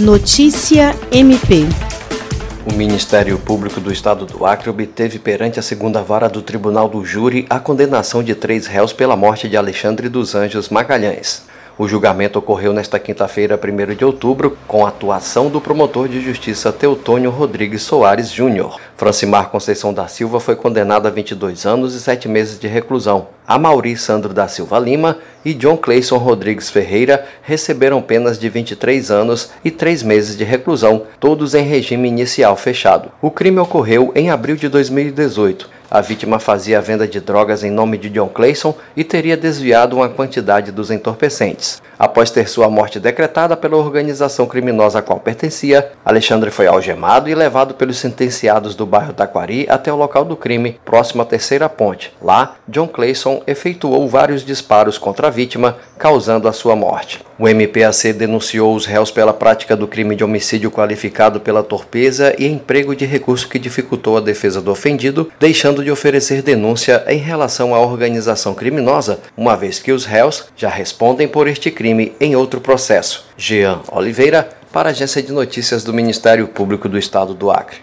Notícia MP. O Ministério Público do Estado do Acre obteve perante a segunda vara do Tribunal do Júri a condenação de três réus pela morte de Alexandre dos Anjos Magalhães. O julgamento ocorreu nesta quinta-feira, 1 de outubro, com a atuação do promotor de justiça Teutônio Rodrigues Soares Júnior. Francimar Conceição da Silva foi condenado a 22 anos e 7 meses de reclusão. A Mauri Sandro da Silva Lima e John Clayson Rodrigues Ferreira receberam penas de 23 anos e 3 meses de reclusão, todos em regime inicial fechado. O crime ocorreu em abril de 2018 a vítima fazia a venda de drogas em nome de John Clayson e teria desviado uma quantidade dos entorpecentes. Após ter sua morte decretada pela organização criminosa a qual pertencia, Alexandre foi algemado e levado pelos sentenciados do bairro Taquari até o local do crime, próximo à terceira ponte. Lá, John Clayson efetuou vários disparos contra a vítima, causando a sua morte. O MPAC denunciou os réus pela prática do crime de homicídio qualificado pela torpeza e emprego de recurso que dificultou a defesa do ofendido, deixando de oferecer denúncia em relação à organização criminosa, uma vez que os réus já respondem por este crime em outro processo. Jean Oliveira, para a Agência de Notícias do Ministério Público do Estado do Acre.